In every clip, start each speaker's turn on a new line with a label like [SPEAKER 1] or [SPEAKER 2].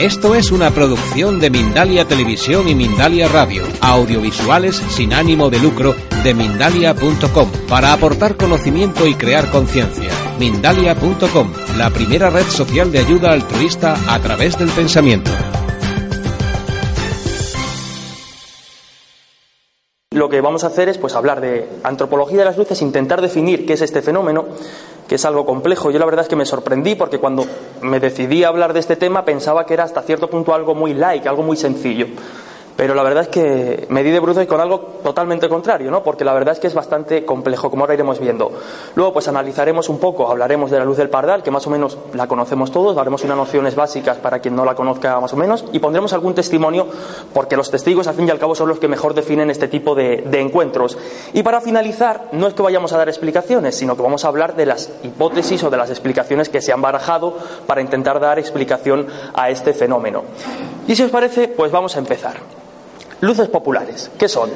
[SPEAKER 1] Esto es una producción de Mindalia Televisión y Mindalia Radio, audiovisuales sin ánimo de lucro de mindalia.com, para aportar conocimiento y crear conciencia. Mindalia.com, la primera red social de ayuda altruista a través del pensamiento.
[SPEAKER 2] Lo que vamos a hacer es pues hablar de antropología de las luces, intentar definir qué es este fenómeno que es algo complejo. Yo la verdad es que me sorprendí porque cuando me decidí a hablar de este tema pensaba que era hasta cierto punto algo muy like, algo muy sencillo pero la verdad es que me di de bruces con algo totalmente contrario, ¿no? Porque la verdad es que es bastante complejo, como ahora iremos viendo. Luego, pues analizaremos un poco, hablaremos de la luz del pardal, que más o menos la conocemos todos, daremos unas nociones básicas para quien no la conozca más o menos, y pondremos algún testimonio, porque los testigos, al fin y al cabo, son los que mejor definen este tipo de, de encuentros. Y para finalizar, no es que vayamos a dar explicaciones, sino que vamos a hablar de las hipótesis o de las explicaciones que se han barajado para intentar dar explicación a este fenómeno. Y si os parece, pues vamos a empezar. Luces populares, ¿qué son?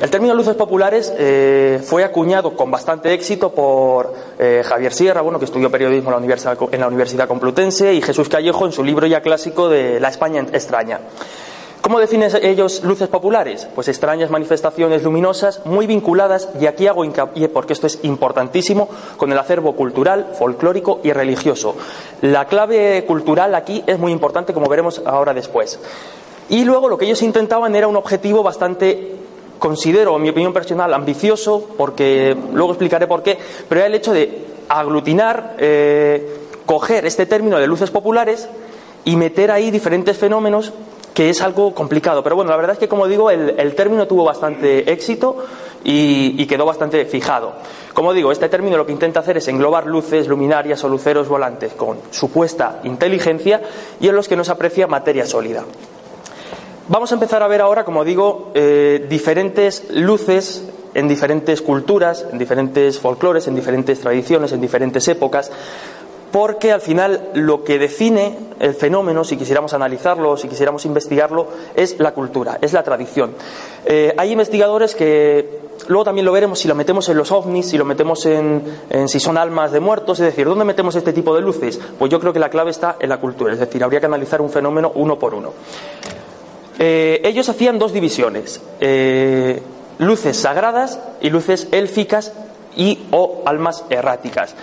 [SPEAKER 2] El término luces populares eh, fue acuñado con bastante éxito por eh, Javier Sierra, bueno, que estudió periodismo en la, Universidad, en la Universidad Complutense, y Jesús Callejo en su libro ya clásico de La España extraña. ¿Cómo definen ellos luces populares? Pues extrañas manifestaciones luminosas muy vinculadas, y aquí hago hincapié porque esto es importantísimo, con el acervo cultural, folclórico y religioso. La clave cultural aquí es muy importante, como veremos ahora después. Y luego lo que ellos intentaban era un objetivo bastante, considero, en mi opinión personal, ambicioso, porque luego explicaré por qué, pero era el hecho de aglutinar, eh, coger este término de luces populares y meter ahí diferentes fenómenos que es algo complicado. Pero bueno, la verdad es que, como digo, el, término tuvo bastante éxito y, y, quedó bastante fijado. Como digo, este término lo que intenta hacer es englobar luces, luminarias o luceros volantes con supuesta inteligencia y en los que no se aprecia materia sólida. Vamos a empezar a ver ahora, como digo, eh, diferentes luces en diferentes culturas, en diferentes folclores, en diferentes tradiciones, en diferentes épocas, porque al final lo que define el fenómeno, si quisiéramos analizarlo, si quisiéramos investigarlo, es la cultura, es la tradición. Eh, hay investigadores que luego también lo veremos si lo metemos en los ovnis, si lo metemos en, en, si son almas de muertos, es decir, ¿dónde metemos este tipo de luces? Pues yo creo que la clave está en la cultura, es decir, habría que analizar un fenómeno uno por uno. Eh, ellos hacían dos divisiones, eh, luces sagradas y luces élficas y o almas erráticas.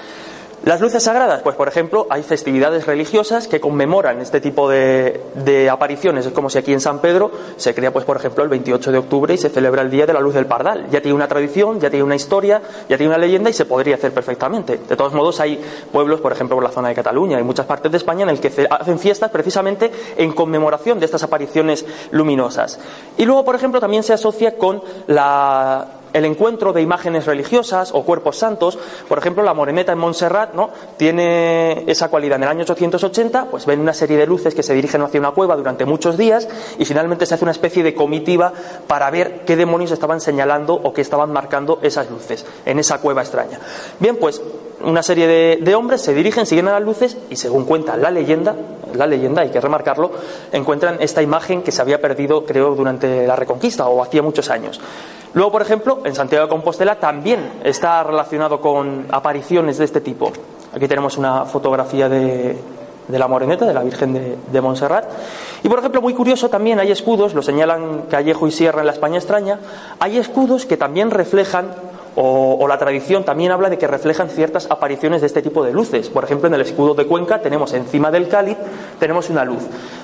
[SPEAKER 2] Las luces sagradas, pues por ejemplo, hay festividades religiosas que conmemoran este tipo de, apariciones. Es como si aquí en San Pedro se crea, pues por ejemplo, el 28 de octubre y se celebra el Día de la Luz del Pardal. Ya tiene una tradición, ya tiene una historia, ya tiene una leyenda y se podría hacer perfectamente. De todos modos, hay pueblos, por ejemplo, por la zona de Cataluña y muchas partes de España en el que hacen fiestas precisamente en conmemoración de estas apariciones luminosas. Y luego, por ejemplo, también se asocia con la el encuentro de imágenes religiosas o cuerpos santos. Por ejemplo, la moreneta en Montserrat ¿no? tiene esa cualidad. En el año 880, pues ven una serie de luces que se dirigen hacia una cueva durante muchos días y finalmente se hace una especie de comitiva para ver qué demonios estaban señalando o qué estaban marcando esas luces en esa cueva extraña. Bien, pues una serie de, hombres se dirigen, siguen a las luces y según cuenta la leyenda, la leyenda hay que remarcarlo, encuentran esta imagen que se había perdido creo durante la Reconquista o hacía muchos años. Luego, por ejemplo, en Santiago de Compostela también está relacionado con apariciones de este tipo. Aquí tenemos una fotografía de, la Moreneta, de la Virgen de, de, Montserrat. Y, por ejemplo, muy curioso, también hay escudos, lo señalan Callejo y Sierra en la España extraña, hay escudos que también reflejan o, la tradición también habla de que reflejan ciertas apariciones de este tipo de luces. Por ejemplo, en el escudo de Cuenca tenemos encima del cáliz tenemos una luz.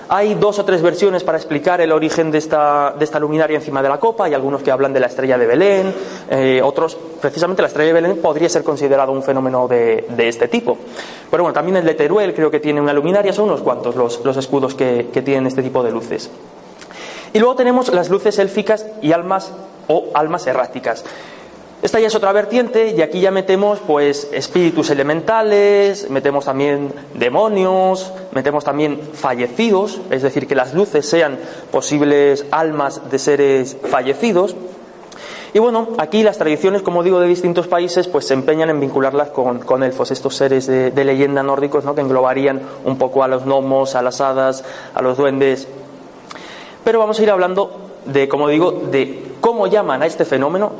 [SPEAKER 2] Hay dos o tres versiones para explicar el origen de esta, de esta luminaria encima de la copa. Hay algunos que hablan de la estrella de Belén, eh, otros, precisamente la estrella de Belén podría ser considerado un fenómeno de, este tipo. Pero bueno, también el de Teruel creo que tiene una luminaria, son unos cuantos los, escudos que, que tienen este tipo de luces. Y luego tenemos las luces élficas y almas o almas erráticas. Esta ya es otra vertiente y aquí ya metemos pues espíritus elementales, metemos también demonios, metemos también fallecidos, es decir, que las luces sean posibles almas de seres fallecidos. Y bueno, aquí las tradiciones, como digo, de distintos países, pues se empeñan en vincularlas con, elfos, estos seres de, leyenda nórdicos, ¿no? que englobarían un poco a los gnomos, a las hadas, a los duendes. Pero vamos a ir hablando de, como digo, de cómo llaman a este fenómeno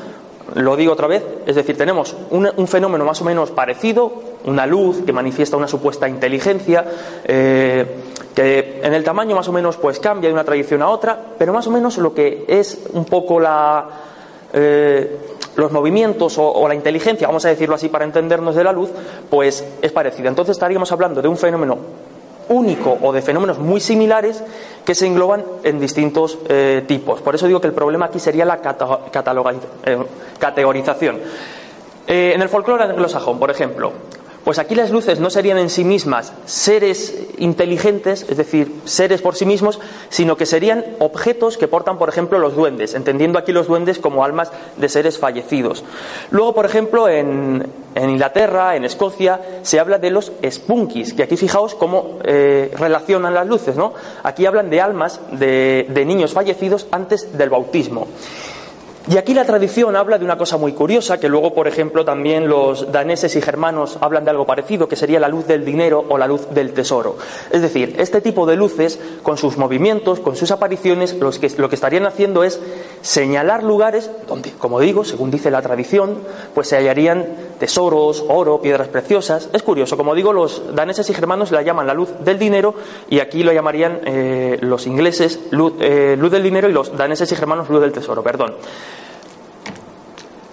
[SPEAKER 2] lo digo otra vez, es decir, tenemos un, fenómeno más o menos parecido, una luz que manifiesta una supuesta inteligencia, eh, que en el tamaño más o menos pues cambia de una tradición a otra, pero más o menos lo que es un poco la, eh, los movimientos o, la inteligencia, vamos a decirlo así para entendernos de la luz, pues es parecida. Entonces estaríamos hablando de un fenómeno único o de fenómenos muy similares que se engloban en distintos eh, tipos. Por eso digo que el problema aquí sería la eh, categorización. en el folclore anglosajón, por ejemplo, pues aquí las luces no serían en sí mismas seres inteligentes, es decir, seres por sí mismos, sino que serían objetos que portan, por ejemplo, los duendes, entendiendo aquí los duendes como almas de seres fallecidos. Luego, por ejemplo, en, Inglaterra, en Escocia, se habla de los spunkies, que aquí fijaos cómo eh, relacionan las luces, ¿no? Aquí hablan de almas de niños fallecidos antes del bautismo. Y aquí la tradición habla de una cosa muy curiosa, que luego, por ejemplo, también los daneses y germanos hablan de algo parecido, que sería la luz del dinero o la luz del tesoro. Es decir, este tipo de luces, con sus movimientos, con sus apariciones, lo que, estarían haciendo es señalar lugares donde, como digo, según dice la tradición, pues se hallarían tesoros, oro, piedras preciosas. Es curioso, como digo, los daneses y germanos la llaman la luz del dinero y aquí lo llamarían eh, los ingleses luz, eh, luz del dinero y los daneses y germanos luz del tesoro, perdón.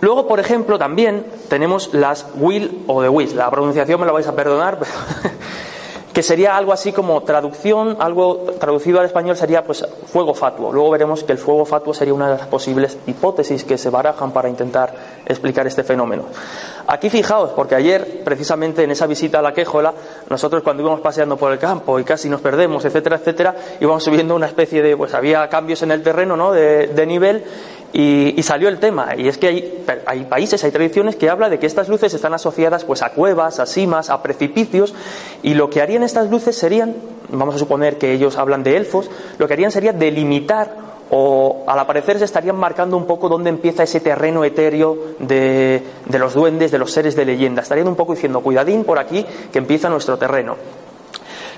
[SPEAKER 2] Luego, por ejemplo, también tenemos las will o de wish. La pronunciación me la vais a perdonar, que sería algo así como traducción, algo traducido al español sería pues fuego fatuo. Luego veremos que el fuego fatuo sería una de las posibles hipótesis que se barajan para intentar explicar este fenómeno. Aquí fijaos, porque ayer, precisamente en esa visita a la quejola, nosotros cuando íbamos paseando por el campo y casi nos perdemos, etcétera, etcétera, íbamos subiendo una especie de, pues había cambios en el terreno, ¿no? De nivel y, salió el tema, y es que hay, hay, países, hay tradiciones que habla de que estas luces están asociadas pues a cuevas, a simas, a precipicios, y lo que harían estas luces serían, vamos a suponer que ellos hablan de elfos, lo que harían sería delimitar o al aparecer se estarían marcando un poco dónde empieza ese terreno etéreo de, de los duendes, de los seres de leyenda. Estarían un poco diciendo, cuidadín por aquí, que empieza nuestro terreno.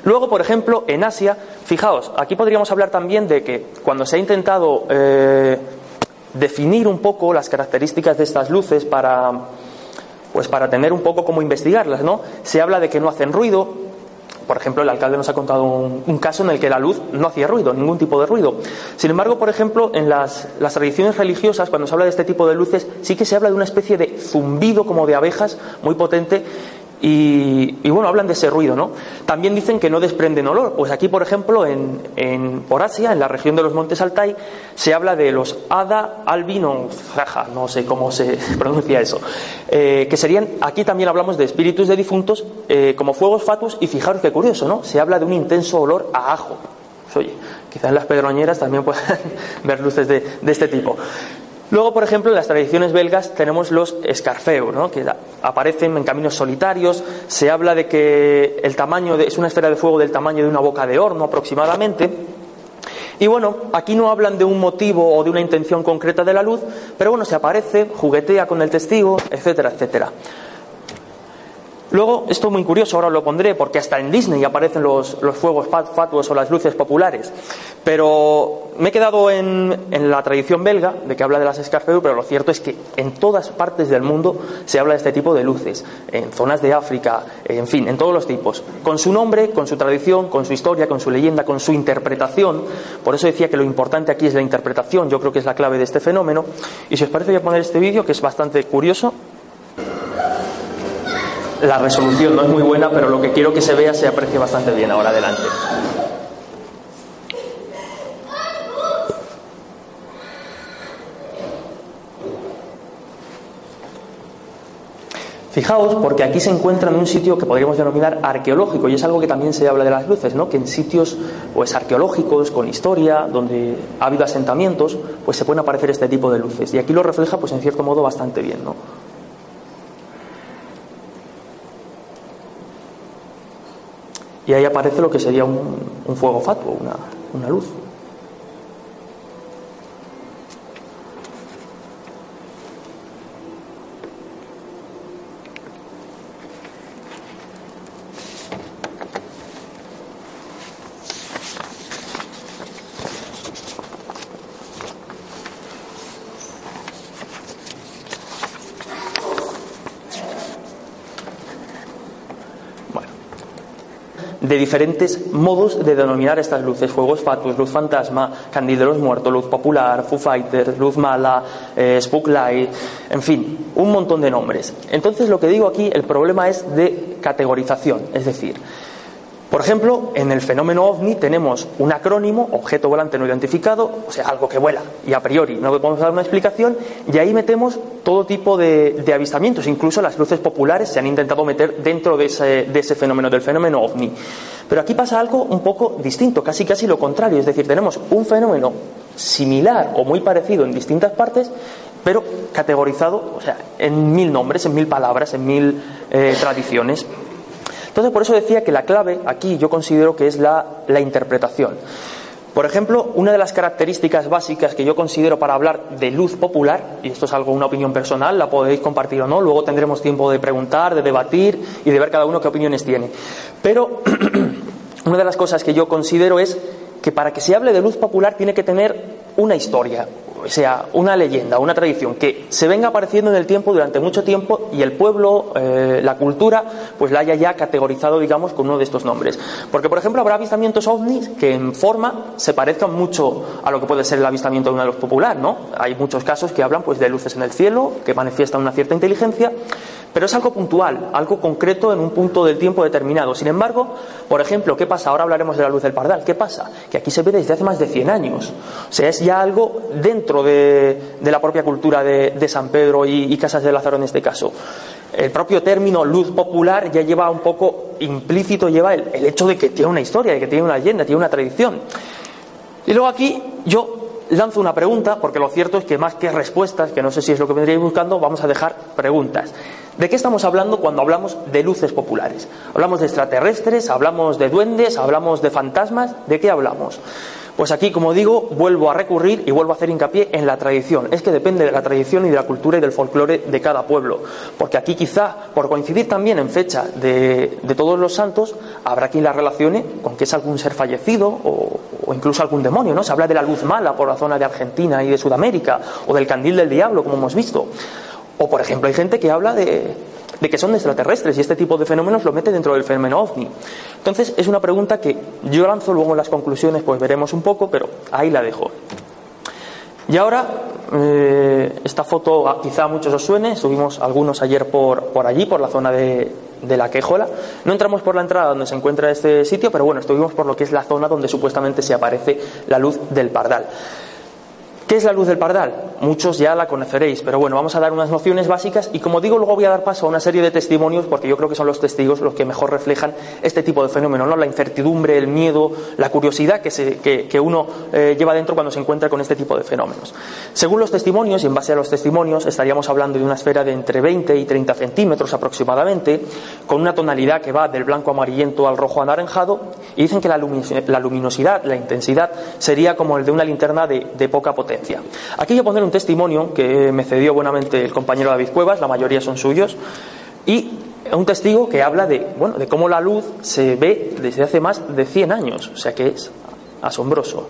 [SPEAKER 2] Luego, por ejemplo, en Asia, fijaos, aquí podríamos hablar también de que cuando se ha intentado eh, definir un poco las características de estas luces para, pues para tener un poco cómo investigarlas, ¿no? Se habla de que no hacen ruido. Por ejemplo, el alcalde nos ha contado un, caso en el que la luz no hacía ruido, ningún tipo de ruido. Sin embargo, por ejemplo, en las, las tradiciones religiosas, cuando se habla de este tipo de luces, sí que se habla de una especie de zumbido como de abejas muy potente y, bueno, hablan de ese ruido, ¿no? También dicen que no desprenden olor. Pues aquí, por ejemplo, en, en por Asia, en la región de los montes Altai, se habla de los Ada albino, no sé cómo se pronuncia eso, eh, que serían, aquí también hablamos de espíritus de difuntos eh, como fuegos fatuos y fijaros qué curioso, ¿no? Se habla de un intenso olor a ajo. Pues, oye, quizás las pedroñeras también puedan ver luces de, de este tipo. Luego, por ejemplo, en las tradiciones belgas tenemos los escarfeos, ¿no? que aparecen en caminos solitarios. Se habla de que el tamaño es una esfera de fuego del tamaño de una boca de horno aproximadamente. Y bueno, aquí no hablan de un motivo o de una intención concreta de la luz, pero bueno, se aparece, juguetea con el testigo, etcétera, etcétera. Luego, esto es muy curioso, ahora lo pondré, porque hasta en Disney aparecen los, fuegos fatuos o las luces populares. Pero me he quedado en, la tradición belga, de que habla de las escarfeu, pero lo cierto es que en todas partes del mundo se habla de este tipo de luces, en zonas de África, en fin, en todos los tipos. Con su nombre, con su tradición, con su historia, con su leyenda, con su interpretación. Por eso decía que lo importante aquí es la interpretación, yo creo que es la clave de este fenómeno. Y si os parece, voy a poner este vídeo, que es bastante curioso la resolución no es muy buena, pero lo que quiero que se vea se aprecia bastante bien ahora adelante. Fijaos, porque aquí se encuentra en un sitio que podríamos denominar arqueológico, y es algo que también se habla de las luces, ¿no? que en sitios pues, arqueológicos, con historia, donde ha habido asentamientos, pues se pueden aparecer este tipo de luces. Y aquí lo refleja, pues en cierto modo, bastante bien. ¿no? Y ahí aparece lo que sería un, fuego fatuo, una, una luz. De diferentes modos de denominar estas luces. Fuegos fatuos, luz fantasma, candil de los muertos, luz popular, Foo Fighters, luz mala, eh, Spook Light, en fin, un montón de nombres. Entonces lo que digo aquí, el problema es de categorización, es decir, por ejemplo, en el fenómeno ovni tenemos un acrónimo, objeto volante no identificado, o sea, algo que vuela y a priori no podemos dar una explicación, y ahí metemos todo tipo de, avistamientos, incluso las luces populares se han intentado meter dentro de ese, de ese fenómeno, del fenómeno ovni. Pero aquí pasa algo un poco distinto, casi casi lo contrario, es decir, tenemos un fenómeno similar o muy parecido en distintas partes, pero categorizado, o sea, en mil nombres, en mil palabras, en mil eh, tradiciones. Entonces, por eso decía que la clave aquí yo considero que es la, interpretación. Por ejemplo, una de las características básicas que yo considero para hablar de luz popular, y esto es algo, una opinión personal, la podéis compartir o no, luego tendremos tiempo de preguntar, de debatir y de ver cada uno qué opiniones tiene. Pero una de las cosas que yo considero es que para que se hable de luz popular tiene que tener una historia, sea, una leyenda, una tradición que se venga apareciendo en el tiempo durante mucho tiempo y el pueblo, eh, la cultura, pues la haya ya categorizado, digamos, con uno de estos nombres. Porque, por ejemplo, habrá avistamientos ovnis que en forma se parezcan mucho a lo que puede ser el avistamiento de una luz popular, ¿no? Hay muchos casos que hablan, pues, de luces en el cielo, que manifiestan una cierta inteligencia, pero es algo puntual, algo concreto en un punto del tiempo determinado. Sin embargo, por ejemplo, ¿qué pasa? Ahora hablaremos de la luz del pardal. ¿Qué pasa? Que aquí se ve desde hace más de 100 años. O sea, es ya algo dentro de, la propia cultura de, San Pedro y, Casas de Lázaro en este caso. El propio término luz popular ya lleva un poco implícito, lleva el, el hecho de que tiene una historia, de que tiene una leyenda, tiene una tradición. Y luego aquí yo lanzo una pregunta, porque lo cierto es que más que respuestas, que no sé si es lo que vendríais buscando, vamos a dejar preguntas. ¿De qué estamos hablando cuando hablamos de luces populares? ¿Hablamos de extraterrestres? ¿Hablamos de duendes? ¿Hablamos de fantasmas? ¿De qué hablamos? Pues aquí, como digo, vuelvo a recurrir y vuelvo a hacer hincapié en la tradición. Es que depende de la tradición y de la cultura y del folclore de cada pueblo. Porque aquí quizá, por coincidir también en fecha de, todos los santos, habrá quien la relacione con que es algún ser fallecido o, o, incluso algún demonio, ¿no? Se habla de la luz mala por la zona de Argentina y de Sudamérica, o del candil del diablo, como hemos visto. O, por ejemplo, hay gente que habla de, que son extraterrestres y este tipo de fenómenos lo mete dentro del fenómeno ovni. Entonces es una pregunta que yo lanzo luego en las conclusiones, pues veremos un poco, pero ahí la dejo. Y ahora, eh, esta foto quizá a muchos os suene, subimos algunos ayer por, por allí, por la zona de, de la quejola. No entramos por la entrada donde se encuentra este sitio, pero bueno, estuvimos por lo que es la zona donde supuestamente se aparece la luz del pardal. ¿Qué es la luz del pardal? Muchos ya la conoceréis, pero bueno, vamos a dar unas nociones básicas y como digo, luego voy a dar paso a una serie de testimonios porque yo creo que son los testigos los que mejor reflejan este tipo de fenómeno, ¿no? La incertidumbre, el miedo, la curiosidad que, se, que, uno eh, lleva dentro cuando se encuentra con este tipo de fenómenos. Según los testimonios, y en base a los testimonios, estaríamos hablando de una esfera de entre 20 y 30 centímetros aproximadamente, con una tonalidad que va del blanco amarillento al rojo anaranjado, y dicen que la, luminosidad, la intensidad, sería como el de una linterna de poca potencia. Aquí yo poner un testimonio que me cedió buenamente el compañero David Cuevas, la mayoría son suyos, y un testigo que habla de, bueno, de cómo la luz se ve desde hace más de 100 años, o sea que es asombroso.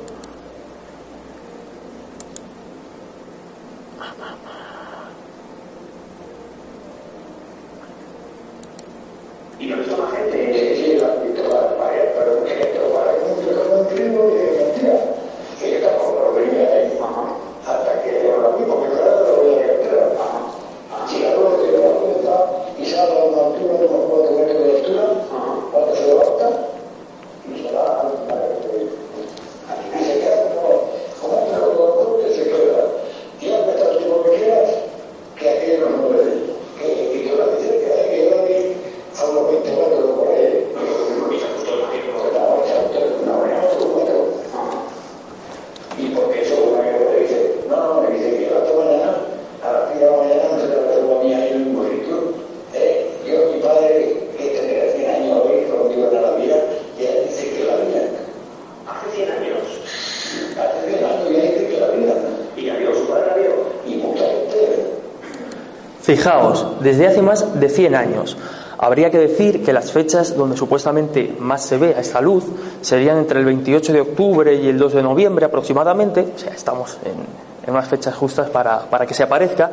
[SPEAKER 2] Fijaos, desde hace más de 100 años. Habría que decir que las fechas donde supuestamente más se ve a esta luz serían entre el 28 de octubre y el 2 de noviembre aproximadamente, o sea, estamos en unas fechas justas para, para, que se aparezca.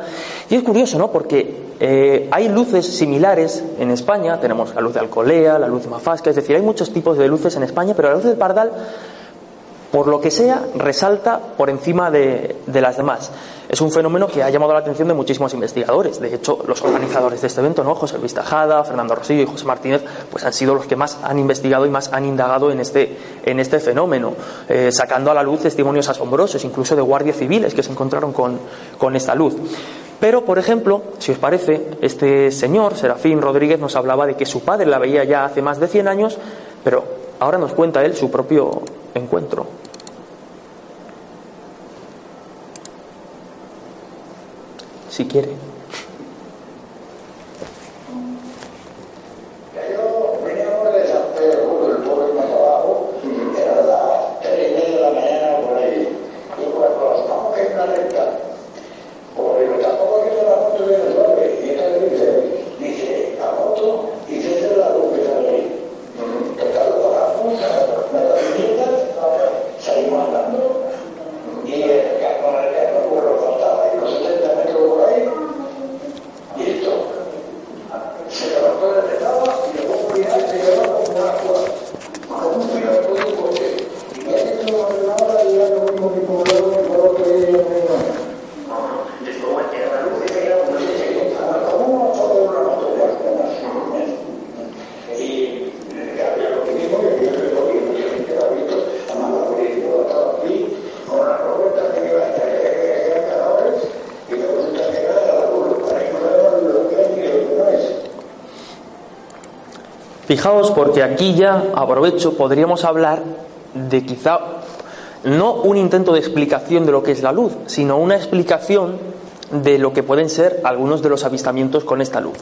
[SPEAKER 2] Y es curioso, ¿no? Porque eh, hay luces similares en España, tenemos la luz de Alcolea, la luz de Mafasca, es decir, hay muchos tipos de luces en España, pero la luz del Pardal, por lo que sea, resalta por encima de, de las demás. Es un fenómeno que ha llamado la atención de muchísimos investigadores. De hecho, los organizadores de este evento, ¿no? José Luis Tajada, Fernando Rosillo y José Martínez, pues han sido los que más han investigado y más han indagado en este, en este fenómeno, eh, sacando a la luz testimonios asombrosos, incluso de guardias civiles que se encontraron con, con esta luz. Pero, por ejemplo, si os parece, este señor, Serafín Rodríguez, nos hablaba de que su padre la veía ya hace más de 100 años, pero ahora nos cuenta él su propio encuentro. Si quiere. Fijaos porque aquí ya, aprovecho, podríamos hablar de quizá no un intento de explicación de lo que es la luz, sino una explicación de lo que pueden ser algunos de los avistamientos con esta luz.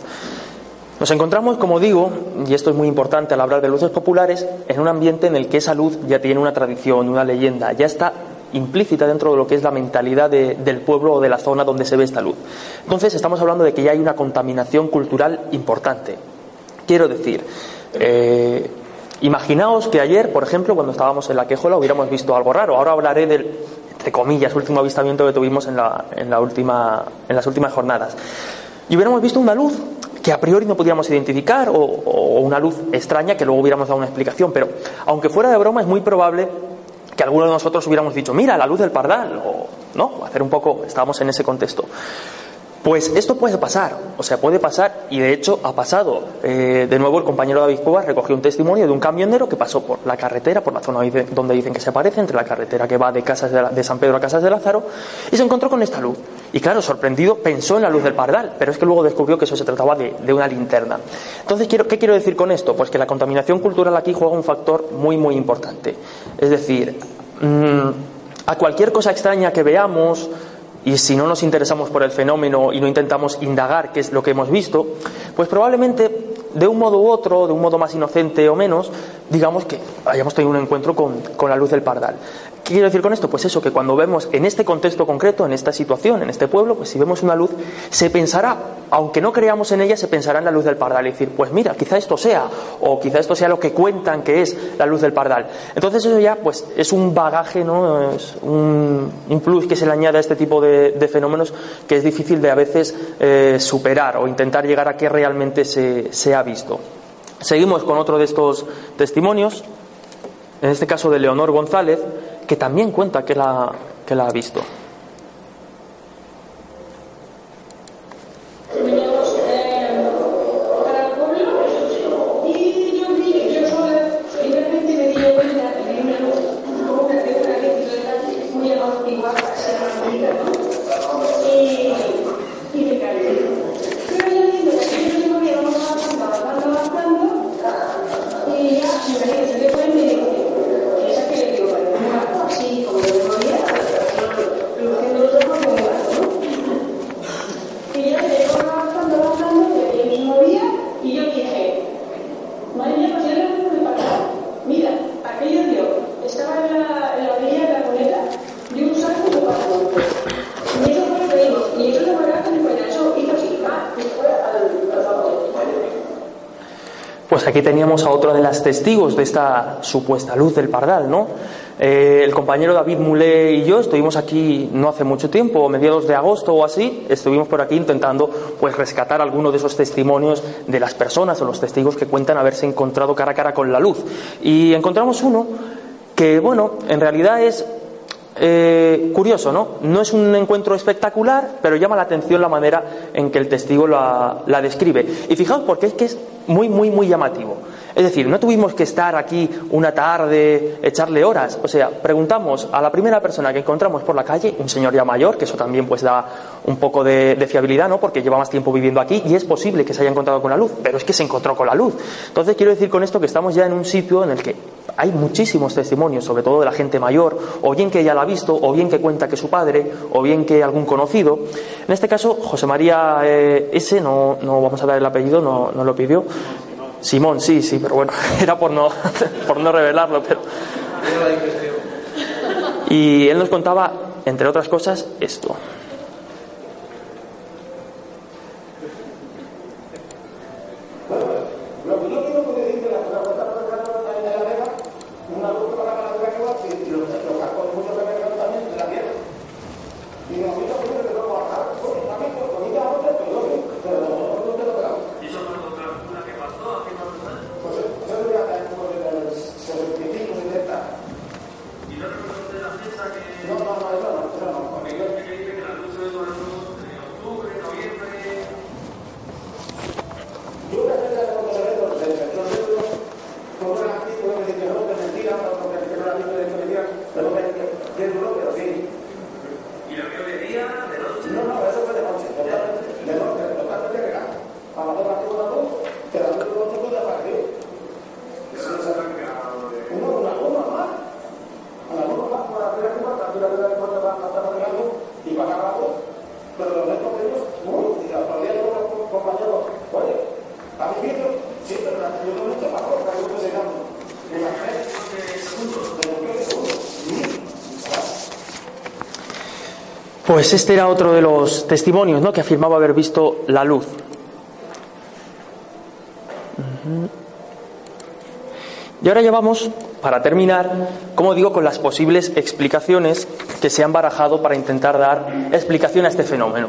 [SPEAKER 2] Nos encontramos, como digo, y esto es muy importante al hablar de luces populares, en un ambiente en el que esa luz ya tiene una tradición, una leyenda, ya está implícita dentro de lo que es la mentalidad del pueblo o de la zona donde se ve esta luz. Entonces estamos hablando de que ya hay una contaminación cultural importante. Quiero decir, eh, imaginaos que ayer, por ejemplo, cuando estábamos en la quejola, hubiéramos visto algo raro. Ahora hablaré del, entre comillas, último avistamiento que tuvimos en, la, en, la última, en las últimas jornadas. Y hubiéramos visto una luz que a priori no pudiéramos identificar o, o, una luz extraña que luego hubiéramos dado una explicación. Pero aunque fuera de broma, es muy probable que alguno de nosotros hubiéramos dicho, mira, la luz del pardal, o no, hacer un poco, estábamos en ese contexto. Pues esto puede pasar, o sea, puede pasar y de hecho ha pasado. Eh, de nuevo el compañero David Cuevas recogió un testimonio de un camionero que pasó por la carretera, por la zona donde dicen que se aparece, entre la carretera que va de, Casas de, San Pedro a Casas de Lázaro, y se encontró con esta luz. Y claro, sorprendido, pensó en la luz del pardal, pero es que luego descubrió que eso se trataba de, una linterna. Entonces, ¿qué quiero decir con esto? Pues que la contaminación cultural aquí juega un factor muy, muy importante. Es decir, mmm, a cualquier cosa extraña que veamos, y si no nos interesamos por el fenómeno y no intentamos indagar qué es lo que hemos visto, pues probablemente de un modo u otro, de un modo más inocente o menos, digamos que hayamos tenido un encuentro con, con la luz del pardal. ¿Qué quiero decir con esto? Pues eso, que cuando vemos en este contexto concreto, en esta situación, en este pueblo, pues si vemos una luz, se pensará, aunque no creamos en ella, se pensará en la luz del pardal y decir, pues mira, quizá esto sea, o quizá esto sea lo que cuentan que es la luz del pardal. Entonces eso ya, pues es un bagaje, ¿no? Un, plus que se le añade a este tipo de, de fenómenos que es difícil de a veces eh, superar o intentar llegar a que realmente se, se ha visto. Seguimos con otro de estos testimonios, en este caso de Leonor González, que también cuenta que la, que la ha visto. Pues aquí teníamos a otro de las testigos de esta supuesta luz del pardal, ¿no? Eh, el compañero David Mulé y yo estuvimos aquí no hace mucho tiempo, mediados de agosto o así, estuvimos por aquí intentando pues rescatar algunos de esos testimonios de las personas o los testigos que cuentan haberse encontrado cara a cara con la luz. Y encontramos uno que, bueno, en realidad es eh, curioso, ¿no? No es un encuentro espectacular, pero llama la atención la manera en que el testigo la, la describe. Y fijaos porque es que es muy, muy, muy llamativo. Es decir, no tuvimos que estar aquí una tarde, echarle horas. O sea, preguntamos a la primera persona que encontramos por la calle, un señor ya mayor, que eso también pues da un poco de, fiabilidad, ¿no? Porque lleva más tiempo viviendo aquí y es posible que se haya encontrado con la luz, pero es que se encontró con la luz. Entonces quiero decir con esto que estamos ya en un sitio en el que hay muchísimos testimonios, sobre todo de la gente mayor, o bien que ella la ha visto, o bien que cuenta que su padre, o bien que algún conocido. En este caso, José María eh, S, no, no vamos a dar el apellido, no, no lo pidió, Simón, sí, sí, pero bueno, era por no, por no revelarlo. Pero... Y él nos contaba, entre otras cosas, esto. Pues este era otro de los testimonios ¿no? que afirmaba haber visto la luz. Y ahora llevamos, para terminar, como digo, con las posibles explicaciones que se han barajado para intentar dar explicación a este fenómeno.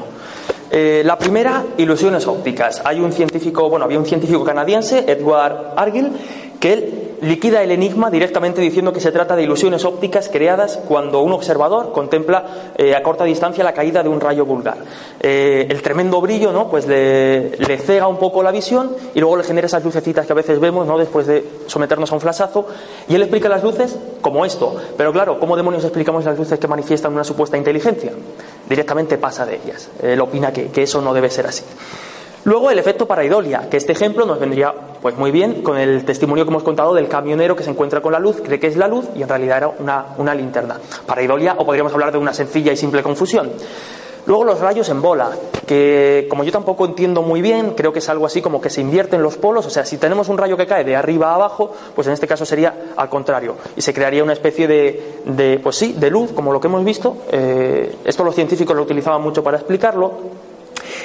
[SPEAKER 2] Eh, la primera, ilusiones ópticas. Hay un científico, bueno, había un científico canadiense, Edward Argyll, que él liquida el enigma directamente diciendo que se trata de ilusiones ópticas creadas cuando un observador contempla eh, a corta distancia la caída de un rayo vulgar. Eh, el tremendo brillo, ¿no? Pues le, cega un poco la visión y luego le genera esas lucecitas que a veces vemos, ¿no? Después de someternos a un flashazo. Y él explica las luces como esto. Pero claro, ¿cómo demonios explicamos las luces que manifiestan una supuesta inteligencia? Directamente pasa de ellas. Él opina que, que eso no debe ser así. Luego el efecto paraidolia, que este ejemplo nos vendría pues muy bien con el testimonio que hemos contado del camionero que se encuentra con la luz, cree que es la luz y en realidad era una, una linterna. Paraidolia o podríamos hablar de una sencilla y simple confusión. Luego los rayos en bola, que como yo tampoco entiendo muy bien, creo que es algo así como que se invierten los polos, o sea, si tenemos un rayo que cae de arriba a abajo, pues en este caso sería al contrario, y se crearía una especie de, de pues sí, de luz, como lo que hemos visto. Eh, esto los científicos lo utilizaban mucho para explicarlo.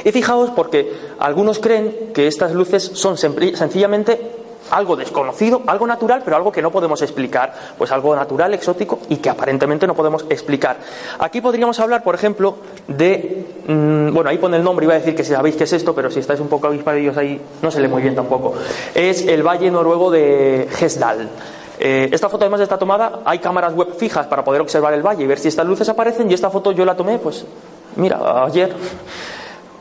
[SPEAKER 2] Y fijaos porque algunos creen que estas luces son sencillamente algo desconocido, algo natural, pero algo que no podemos explicar, pues algo natural, exótico y que aparentemente no podemos explicar. Aquí podríamos hablar, por ejemplo, de, mm, bueno, ahí pone el nombre, iba a decir que si sabéis qué es esto, pero si estáis un poco avispadillos ahí, no se lee muy bien tampoco. Es el valle noruego de Hesdal. Eh, esta foto además está tomada, hay cámaras web fijas para poder observar el valle y ver si estas luces aparecen y esta foto yo la tomé, pues, mira, ayer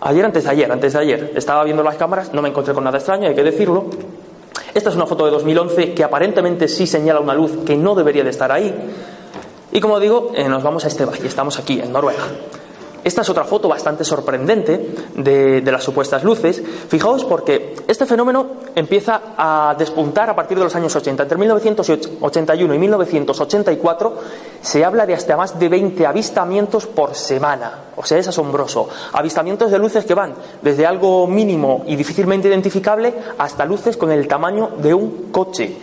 [SPEAKER 2] Ayer, antes de ayer, antes de ayer, estaba viendo las cámaras, no me encontré con nada extraño, hay que decirlo. Esta es una foto de 2011 que aparentemente sí señala una luz que no debería de estar ahí. Y como digo, eh, nos vamos a este valle, estamos aquí, en Noruega. Esta es otra foto bastante sorprendente de, las supuestas luces. Fijaos porque este fenómeno empieza a despuntar a partir de los años 80. Entre 1981 y 1984 se habla de hasta más de 20 avistamientos por semana. O sea, es asombroso. Avistamientos de luces que van desde algo mínimo y difícilmente identificable hasta luces con el tamaño de un coche.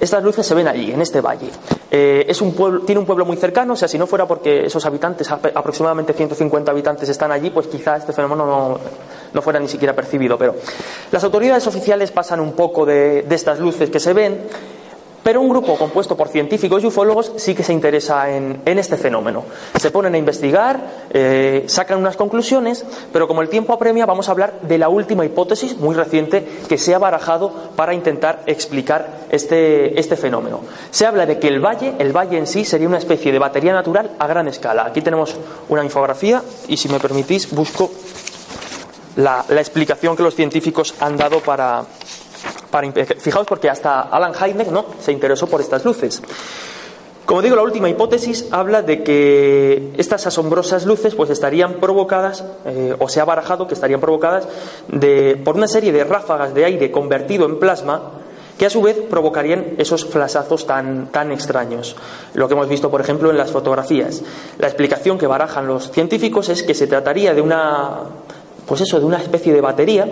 [SPEAKER 2] Estas luces se ven allí, en este valle. Eh, es un pueblo, tiene un pueblo muy cercano, o sea, si no fuera porque esos habitantes, aproximadamente 150 habitantes, están allí, pues quizá este fenómeno no, fuera ni siquiera percibido. Pero las autoridades oficiales pasan un poco de estas luces que se ven Pero un grupo compuesto por científicos y ufólogos sí que se interesa en, este fenómeno. Se ponen a investigar, eh, sacan unas conclusiones, pero como el tiempo apremia, vamos a hablar de la última hipótesis muy reciente que se ha barajado para intentar explicar este, este fenómeno. Se habla de que el valle, el valle en sí, sería una especie de batería natural a gran escala. Aquí tenemos una infografía y si me permitís busco la, explicación que los científicos han dado para, Fijaos porque hasta Alan Hynek ¿no? se interesó por estas luces. Como digo, la última hipótesis habla de que estas asombrosas luces pues estarían provocadas, eh, o se ha barajado que estarían provocadas de, por una serie de ráfagas de aire convertido en plasma que a su vez provocarían esos flasazos tan, tan extraños. Lo que hemos visto, por ejemplo, en las fotografías. La explicación que barajan los científicos es que se trataría de una, pues eso, de una especie de batería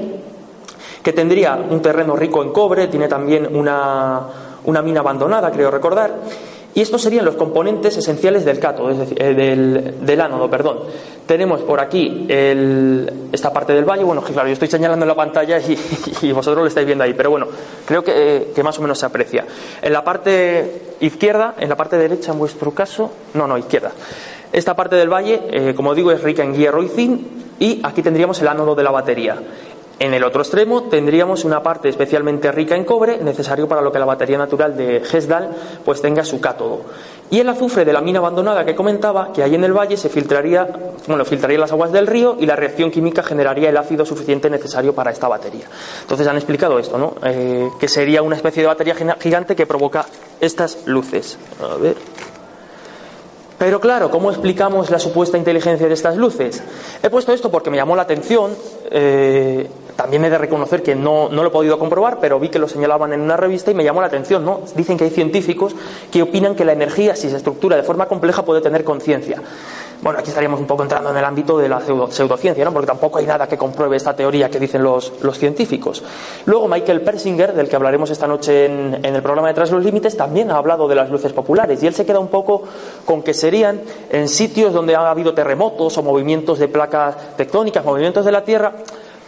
[SPEAKER 2] que tendría un terreno rico en cobre, tiene también una, una mina abandonada, creo recordar, y estos serían los componentes esenciales del cátodo, es decir, eh, del, del, ánodo, perdón. Tenemos por aquí esta parte del valle, bueno, claro, yo estoy señalando en la pantalla y, vosotros lo estáis viendo ahí, pero bueno, creo que, más o menos se aprecia. En la parte izquierda, en la parte derecha en vuestro caso, no, no, izquierda. Esta parte del valle, eh, como digo, es rica en hierro y zinc y aquí tendríamos el ánodo de la batería. En el otro extremo tendríamos una parte especialmente rica en cobre, necesario para lo que la batería natural de Hesdal pues tenga su cátodo. Y el azufre de la mina abandonada que comentaba, que ahí en el valle se filtraría, bueno, filtraría las aguas del río y la reacción química generaría el ácido suficiente necesario para esta batería. Entonces han explicado esto, ¿no? Eh, que sería una especie de batería gigante que provoca estas luces. A ver. Pero claro, ¿cómo explicamos la supuesta inteligencia de estas luces? He puesto esto porque me llamó la atención. Eh, también he de reconocer que no, no, lo he podido comprobar, pero vi que lo señalaban en una revista y me llamó la atención. ¿no? Dicen que hay científicos que opinan que la energía, si se estructura de forma compleja, puede tener conciencia. Bueno, aquí estaríamos un poco entrando en el ámbito de la pseudociencia, ¿no? porque tampoco hay nada que compruebe esta teoría que dicen los, los científicos. Luego, Michael Persinger, del que hablaremos esta noche en, en el programa de Tras los Límites, también ha hablado de las luces populares y él se queda un poco con que serían en sitios donde ha habido terremotos o movimientos de placas tectónicas, movimientos de la Tierra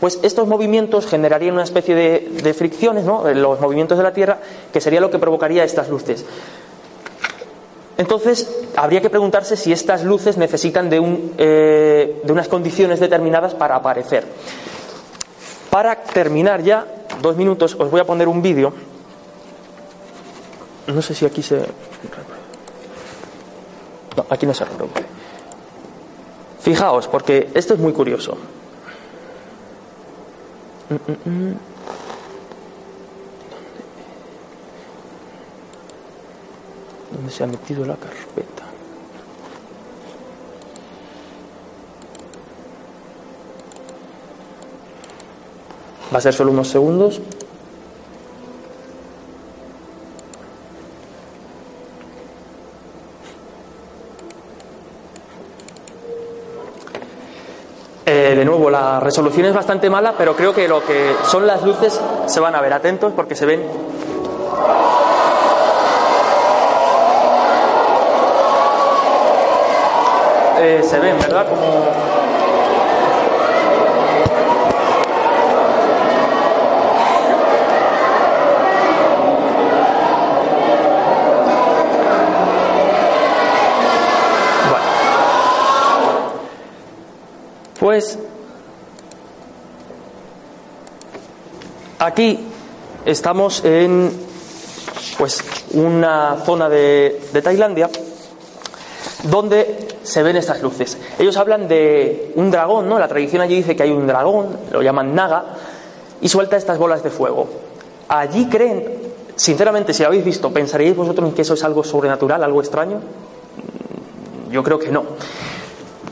[SPEAKER 2] pues estos movimientos generarían una especie de, fricciones, ¿no? los movimientos de la Tierra, que sería lo que provocaría estas luces. Entonces, habría que preguntarse si estas luces necesitan de, un, eh, de unas condiciones determinadas para aparecer. Para terminar ya, dos minutos, os voy a poner un vídeo. No sé si aquí se. No, aquí no se reproduce. Fijaos, porque esto es muy curioso. ¿Dónde se ha metido la carpeta? Va a ser solo unos segundos. Eh, de nuevo, la resolución es bastante mala, pero creo que lo que son las luces se van a ver atentos porque se ven. Eh, se ven, ¿verdad? Como Pues aquí estamos en pues una zona de, Tailandia donde se ven estas luces. Ellos hablan de un dragón, ¿no? La tradición allí dice que hay un dragón, lo llaman Naga, y suelta estas bolas de fuego. Allí creen, sinceramente, si lo habéis visto, ¿pensaríais vosotros que eso es algo sobrenatural, algo extraño? Yo creo que no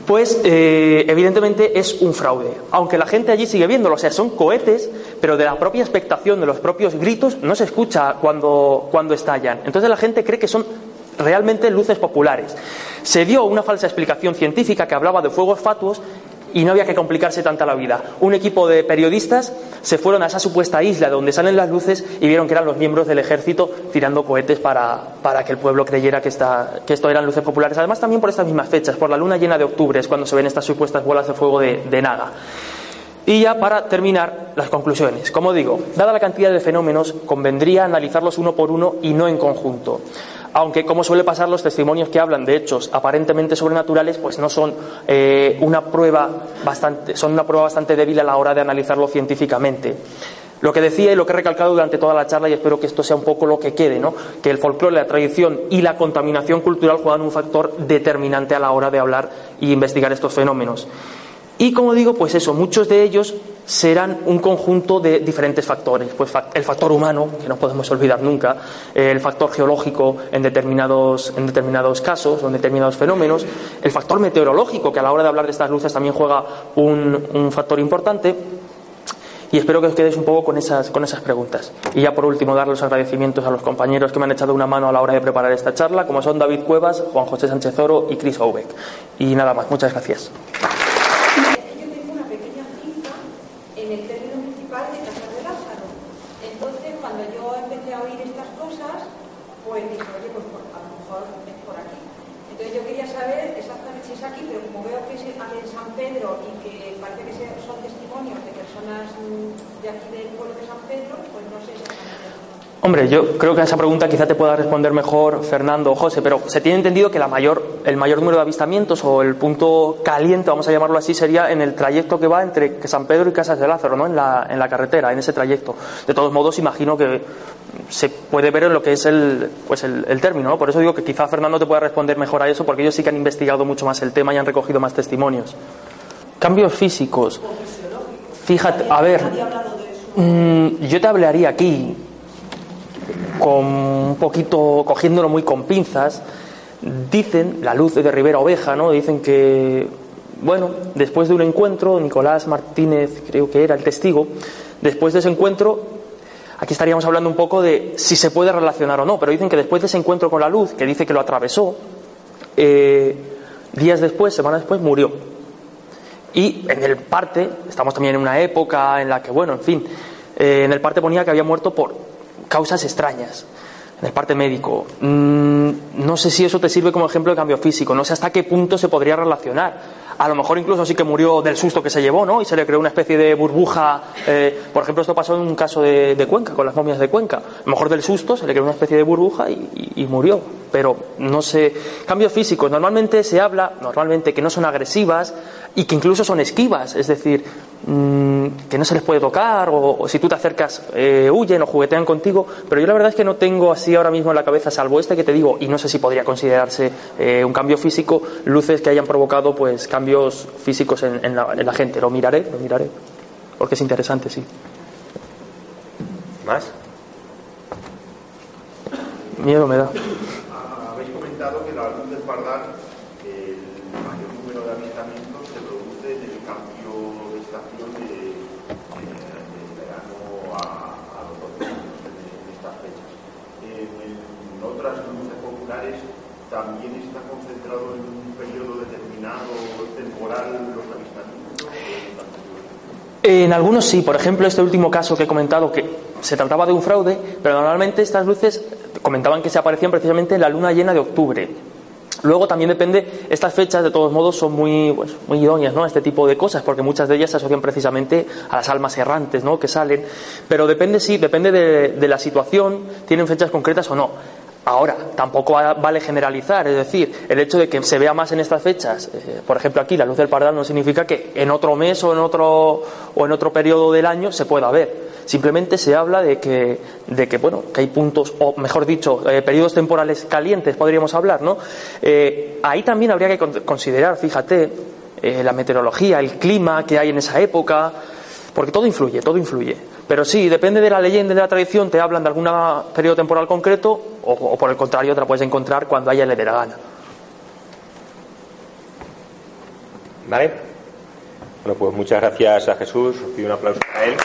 [SPEAKER 2] pues eh, evidentemente es un fraude. Aunque la gente allí sigue viéndolo, o sea, son cohetes, pero de la propia expectación, de los propios gritos, no se escucha cuando, cuando estallan. Entonces la gente cree que son realmente luces populares. Se dio una falsa explicación científica que hablaba de fuegos fatuos y no había que complicarse tanta la vida. Un equipo de periodistas se fueron a esa supuesta isla donde salen las luces y vieron que eran los miembros del ejército tirando cohetes para, para que el pueblo creyera que, que esto eran luces populares. Además, también por estas mismas fechas, por la luna llena de octubre, es cuando se ven estas supuestas bolas de fuego de, de Naga. Y ya para terminar, las conclusiones. Como digo, dada la cantidad de fenómenos, convendría analizarlos uno por uno y no en conjunto. Aunque, como suele pasar, los testimonios que hablan de hechos aparentemente sobrenaturales, pues no son eh, una prueba bastante, son una prueba bastante débil a la hora de analizarlo científicamente. Lo que decía y lo que he recalcado durante toda la charla, y espero que esto sea un poco lo que quede, ¿no? que el folclore, la tradición y la contaminación cultural juegan un factor determinante a la hora de hablar y investigar estos fenómenos. Y como digo, pues eso, muchos de ellos serán un conjunto de diferentes factores. Pues el factor humano, que no podemos olvidar nunca, el factor geológico en determinados, en determinados casos o en determinados fenómenos, el factor meteorológico, que a la hora de hablar de estas luces también juega un, factor importante. Y espero que os quedéis un poco con esas, con esas preguntas. Y ya por último, dar los agradecimientos a los compañeros que me han echado una mano a la hora de preparar esta charla, como son David Cuevas, Juan José Sánchez Oro y Chris Aubeck. Y nada más, muchas gracias.
[SPEAKER 3] en San Pedro y que parece que son testimonios de personas mm, de aquí del pueblo de San Pedro, pues no sé si
[SPEAKER 2] Hombre, yo creo que a esa pregunta quizá te pueda responder mejor Fernando o José, pero se tiene entendido que la mayor, el mayor número de avistamientos o el punto caliente, vamos a llamarlo así, sería en el trayecto que va entre San Pedro y Casas de Lázaro, ¿no? en, la, en la carretera, en ese trayecto. De todos modos, imagino que se puede ver en lo que es el, pues el, el término. ¿no? Por eso digo que quizá Fernando te pueda responder mejor a eso, porque ellos sí que han investigado mucho más el tema y han recogido más testimonios. Cambios físicos. Fíjate, a ver, mm, yo te hablaría aquí con un poquito cogiéndolo muy con pinzas, dicen, la luz de Rivera Oveja, ¿no? Dicen que, bueno, después de un encuentro, Nicolás Martínez creo que era el testigo, después de ese encuentro, aquí estaríamos hablando un poco de si se puede relacionar o no, pero dicen que después de ese encuentro con la luz, que dice que lo atravesó, eh, días después, semanas después, murió. Y en el parte, estamos también en una época en la que, bueno, en fin, eh, en el parte ponía que había muerto por causas extrañas en el parte médico. Mm, no sé si eso te sirve como ejemplo de cambio físico, no sé hasta qué punto se podría relacionar. A lo mejor incluso sí que murió del susto que se llevó, ¿no? Y se le creó una especie de burbuja. Eh, por ejemplo, esto pasó en un caso de, Cuenca, con las momias de Cuenca. A lo mejor del susto se le creó una especie de burbuja y, murió. Pero no sé. Cambios físicos. Normalmente se habla, normalmente, que no son agresivas y que incluso son esquivas. Es decir, mm, que no se les puede tocar o, si tú te acercas eh, huyen o juguetean contigo. Pero yo la verdad es que no tengo así ahora mismo en la cabeza, salvo este que te digo, y no sé si podría considerarse eh, un cambio físico, luces que hayan provocado pues cambios cambios físicos en, en, la, en la gente. Lo miraré, lo miraré, porque es interesante, sí.
[SPEAKER 4] ¿Más?
[SPEAKER 2] Miedo me da.
[SPEAKER 5] Habéis comentado que la luz del pardal, el mayor número de avistamientos se produce en el cambio de estación de, de, de verano a, a los otoños en, estas fechas. En, en otras luces populares también está concentrado en un periodo determinado
[SPEAKER 2] en algunos sí, por ejemplo, este último caso que he comentado, que se trataba de un fraude, pero normalmente estas luces comentaban que se aparecían precisamente en la luna llena de octubre. Luego también depende, estas fechas de todos modos son muy, pues, muy idóneas, ¿no? Este tipo de cosas, porque muchas de ellas se asocian precisamente a las almas errantes, ¿no? Que salen. Pero depende, sí, depende de, de la situación, tienen fechas concretas o no. Ahora, tampoco vale generalizar, es decir, el hecho de que se vea más en estas fechas, eh, por ejemplo aquí la luz del pardal no significa que en otro mes o en otro o en otro periodo del año se pueda ver. Simplemente se habla de que, de que bueno, que hay puntos, o mejor dicho, eh, periodos temporales calientes, podríamos hablar, ¿no? Eh, ahí también habría que considerar, fíjate, la meteorología, el clima que hay en esa época, porque todo influye, todo influye. Pero sí, depende de la leyenda y de la tradición, te hablan de algún periodo temporal concreto o, por el contrario te la puedes encontrar cuando haya le dé la gana.
[SPEAKER 4] Vale. Bueno, pues muchas gracias a Jesús. Pido un aplauso a él.